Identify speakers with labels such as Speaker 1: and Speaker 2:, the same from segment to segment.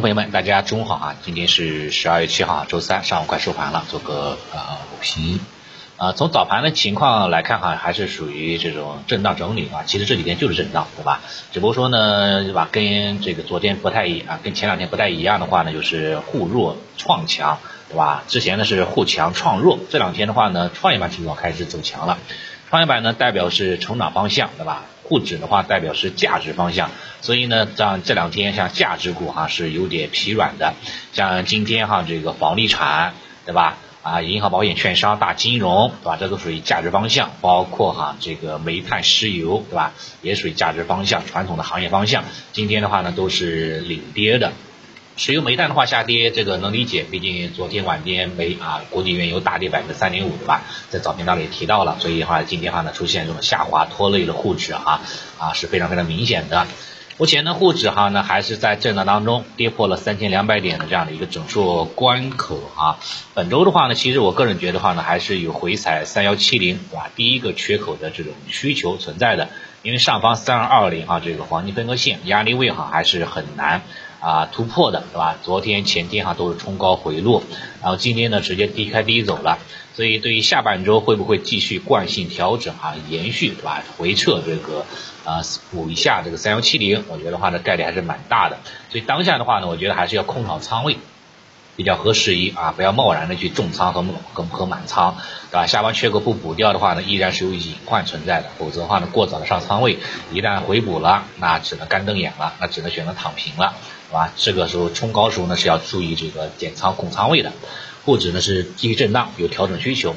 Speaker 1: 朋友们，大家中午好啊！今天是十二月七号，周三上午快收盘了，做个呃午评。啊，从早盘的情况来看哈，还是属于这种震荡整理啊。其实这几天就是震荡，对吧？只不过说呢，对吧？跟这个昨天不太一啊，跟前两天不太一样的话呢，就是互弱创强，对吧？之前呢是互强创弱，这两天的话呢，创业板指数开始走强了。创业板呢代表是成长方向，对吧？沪指的话代表是价值方向，所以呢，像这两天像价值股哈是有点疲软的，像今天哈这个房地产，对吧？啊，银行、保险、券商、大金融，对吧？这都属于价值方向，包括哈这个煤炭、石油，对吧？也属于价值方向，传统的行业方向。今天的话呢都是领跌的。石油煤炭的话下跌，这个能理解，毕竟昨天晚间煤啊，国际原油大跌百分之三点五，对吧？在早评当中也提到了，所以的话今天的话呢出现这种下滑拖累了沪指哈，啊是非常非常明显的。目前呢沪指哈呢还是在震荡当中，跌破了三千两百点的这样的一个整数关口啊。本周的话呢，其实我个人觉得话呢还是有回踩三幺七零，对吧？第一个缺口的这种需求存在的，因为上方三二二零哈这个黄金分割线压力位哈还是很难。啊，突破的，对吧？昨天、前天哈都是冲高回落，然后今天呢直接低开低走了，所以对于下半周会不会继续惯性调整啊，延续，对吧？回撤这个啊补一下这个三幺七零，我觉得话呢概率还是蛮大的，所以当下的话呢，我觉得还是要控好仓位。比较合适宜啊，不要贸然的去重仓和和和满仓，对吧？下方缺口不补掉的话呢，依然是有隐患存在的，否则的话呢，过早的上仓位，一旦回补了，那只能干瞪眼了，那只能选择躺平了，对吧？这个时候冲高时候呢是要注意这个减仓控仓位的，沪指呢是继续震荡，有调整需求。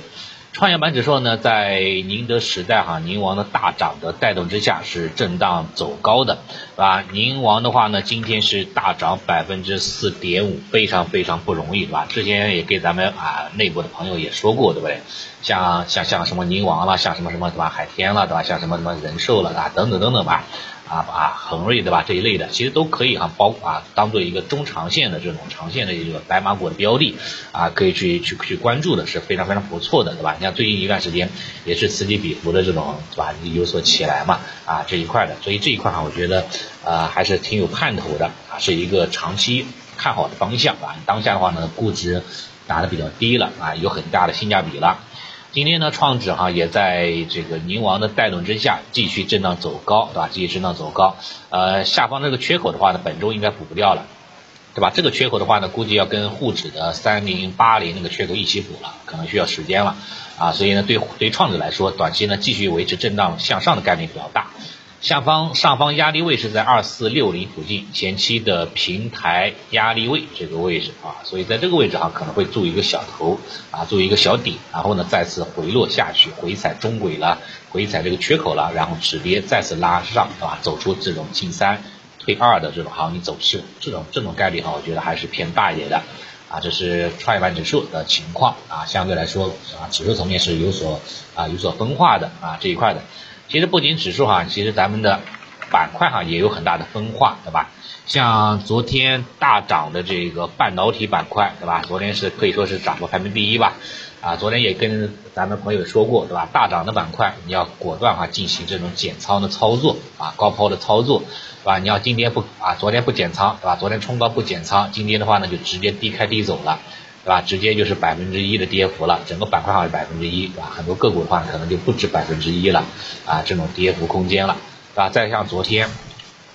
Speaker 1: 创业板指数呢，在宁德时代哈宁王的大涨的带动之下，是震荡走高的，是吧？宁王的话呢，今天是大涨百分之四点五，非常非常不容易，对吧？之前也给咱们啊内部的朋友也说过，对不对？像像像什么宁王了，像什么什么什么？海天了，对吧？像什么什么人寿了啊，等等等等吧。啊啊，恒瑞对吧？这一类的其实都可以哈，包括啊当做一个中长线的这种长线的一个白马股的标的啊，可以去去去关注的是非常非常不错的，对吧？你像最近一段时间也是此起彼伏的这种，对吧？有所起来嘛啊这一块的，所以这一块哈，我觉得呃还是挺有盼头的啊，是一个长期看好的方向啊。当下的话呢，估值打的比较低了啊，有很大的性价比了。今天呢，创指哈也在这个宁王的带动之下，继续震荡走高，对吧？继续震荡走高。呃，下方这个缺口的话呢，本周应该补不掉了，对吧？这个缺口的话呢，估计要跟沪指的三零八零那个缺口一起补了，可能需要时间了啊。所以呢，对对创指来说，短期呢继续维持震荡向上的概率比较大。下方上方压力位是在二四六零附近，前期的平台压力位这个位置啊，所以在这个位置啊可能会做一个小头啊，做一个小底，然后呢再次回落下去，回踩中轨了，回踩这个缺口了，然后止跌再次拉上啊，走出这种进三退二的这种行情走势，这种这种概率哈，我觉得还是偏大一点的啊，这是创业板指数的情况啊，相对来说啊，指数层面是有所啊有所分化的啊这一块的。其实不仅指数哈，其实咱们的板块哈也有很大的分化，对吧？像昨天大涨的这个半导体板块，对吧？昨天是可以说是涨幅排名第一吧。啊，昨天也跟咱们朋友说过，对吧？大涨的板块你要果断哈进行这种减仓的操作啊，高抛的操作，对吧？你要今天不啊，昨天不减仓，对吧？昨天冲高不减仓，今天的话呢就直接低开低走了。对吧？直接就是百分之一的跌幅了，整个板块上是百分之一，对吧？很多个股的话可能就不止百分之一了，啊，这种跌幅空间了，对吧？再像昨天，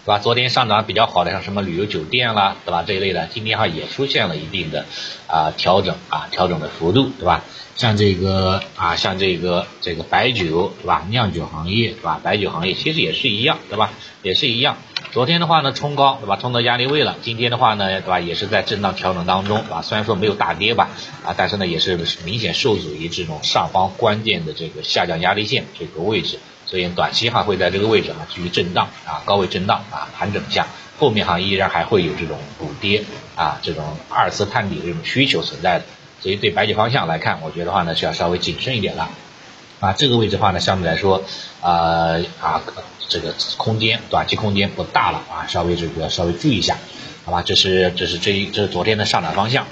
Speaker 1: 对吧？昨天上涨比较好的像什么旅游酒店啦，对吧？这一类的，今天哈也出现了一定的啊调整啊调整的幅度，对吧？像这个啊像这个这个白酒，对吧？酿酒行业，对吧？白酒行业其实也是一样，对吧？也是一样。昨天的话呢，冲高对吧？冲到压力位了。今天的话呢，对吧？也是在震荡调整当中，对吧？虽然说没有大跌吧，啊，但是呢，也是明显受阻于这种上方关键的这个下降压力线这个位置，所以短期哈会在这个位置啊继续震荡啊，高位震荡啊，盘整一下，后面哈依然还会有这种补跌啊，这种二次探底的这种需求存在的。所以对白酒方向来看，我觉得话呢是要稍微谨慎一点了。啊，这个位置的话呢，相对来说，呃啊，这个空间短期空间不大了啊，稍微这个稍微注意一下，好吧？这是这是这一这是昨天的上涨方向。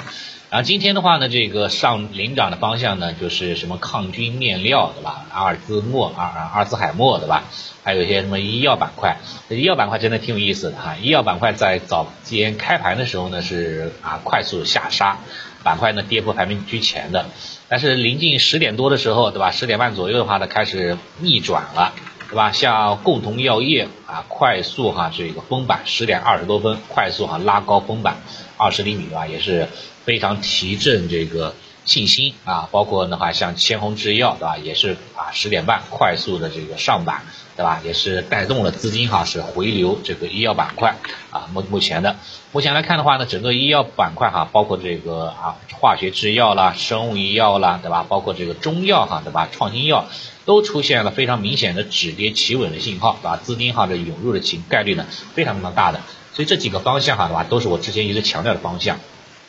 Speaker 1: 然后今天的话呢，这个上领涨的方向呢，就是什么抗菌面料，对吧？阿尔兹莫、阿阿尔兹海默，对吧？还有一些什么医药板块，医药板块真的挺有意思的哈。医药板块在早间开盘的时候呢，是啊快速下杀，板块呢跌破排名居前的。但是临近十点多的时候，对吧？十点半左右的话呢，开始逆转了，对吧？像共同药业啊，快速哈这个封板，十点二十多分快速哈拉高封板二十厘米，对吧？也是。非常提振这个信心啊，包括的话像千红制药对吧，也是啊十点半快速的这个上板对吧，也是带动了资金哈是回流这个医药板块啊目目前的。目前来看的话呢，整个医药板块哈，包括这个啊化学制药啦、生物医药啦对吧，包括这个中药哈对吧，创新药都出现了非常明显的止跌企稳的信号对吧，资金哈这涌入的情概率呢非常非常大的，所以这几个方向哈对吧，都是我之前一直强调的方向。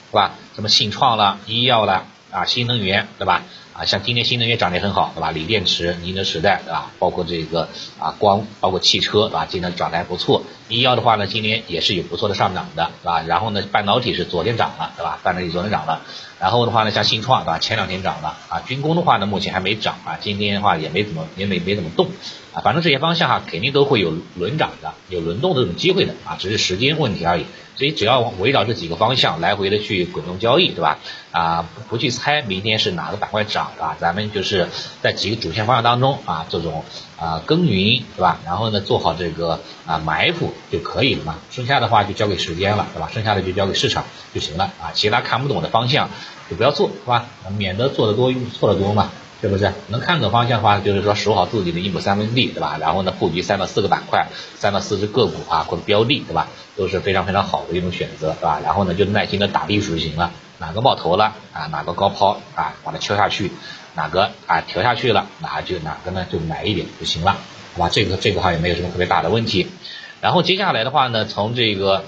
Speaker 1: 是吧？什么信创了、医药了啊、新能源，对吧？啊，像今年新能源涨得很好，对吧？锂电池、宁德时代，对吧？包括这个啊光，包括汽车，对吧？今天涨得还不错。医药的话呢，今年也是有不错的上涨的，对吧？然后呢，半导体是昨天涨了，对吧？半导体昨天涨了。然后的话呢，像信创，对吧？前两天涨了啊。军工的话呢，目前还没涨啊。今天的话也没怎么，也没没怎么动啊。反正这些方向哈，肯定都会有轮涨的，有轮动的这种机会的啊，只是时间问题而已。所以只要围绕这几个方向来回的去滚动交易，对吧？啊，不去猜明天是哪个板块涨，啊？咱们就是在几个主线方向当中啊，这种啊耕耘，对吧？然后呢，做好这个啊埋伏就可以了嘛。剩下的话就交给时间了，对吧？剩下的就交给市场就行了啊。其他看不懂的方向就不要做，是吧？免得做的多错的多嘛。是不是能看懂方向的话，就是说守好自己的一亩三分地，对吧？然后呢，布局三到四个板块，三到四只个股啊，或者标的，对吧？都是非常非常好的一种选择，对吧？然后呢，就耐心的打地鼠就行了。哪个冒头了啊？哪个高抛啊？把它敲下去，哪个啊调下去了，那就哪个呢就买一点就行了，好吧？这个这个话也没有什么特别大的问题。然后接下来的话呢，从这个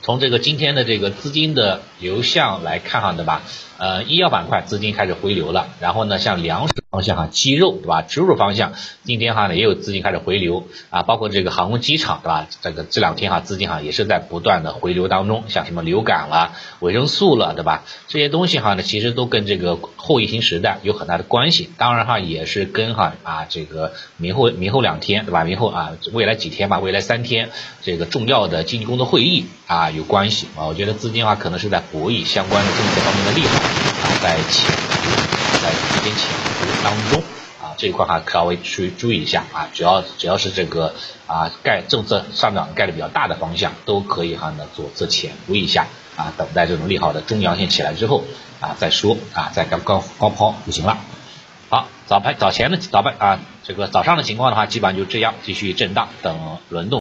Speaker 1: 从这个今天的这个资金的流向来看哈，对吧？呃，医药板块资金开始回流了，然后呢，像粮食方向哈，鸡肉对吧？植入方向今天哈呢也有资金开始回流啊，包括这个航空机场对吧？这个这两天哈资金哈也是在不断的回流当中，像什么流感了、维生素了对吧？这些东西哈呢其实都跟这个后疫情时代有很大的关系，当然哈也是跟哈啊这个明后明后两天对吧？明后啊未来几天吧，未来三天这个重要的经济工作会议啊有关系啊，我觉得资金的话可能是在博弈相关的政策方面的利好。在潜伏，在资金潜伏当中啊，这一块哈稍微注意注意一下啊，只要只要是这个啊概政策上涨概率比较大的方向，都可以哈呢左侧潜伏一下啊，等待这种利好的中阳线起来之后啊再说啊，再高高高抛就行了。好，早盘早前的早盘啊，这个早上的情况的话，基本上就这样，继续震荡等轮动。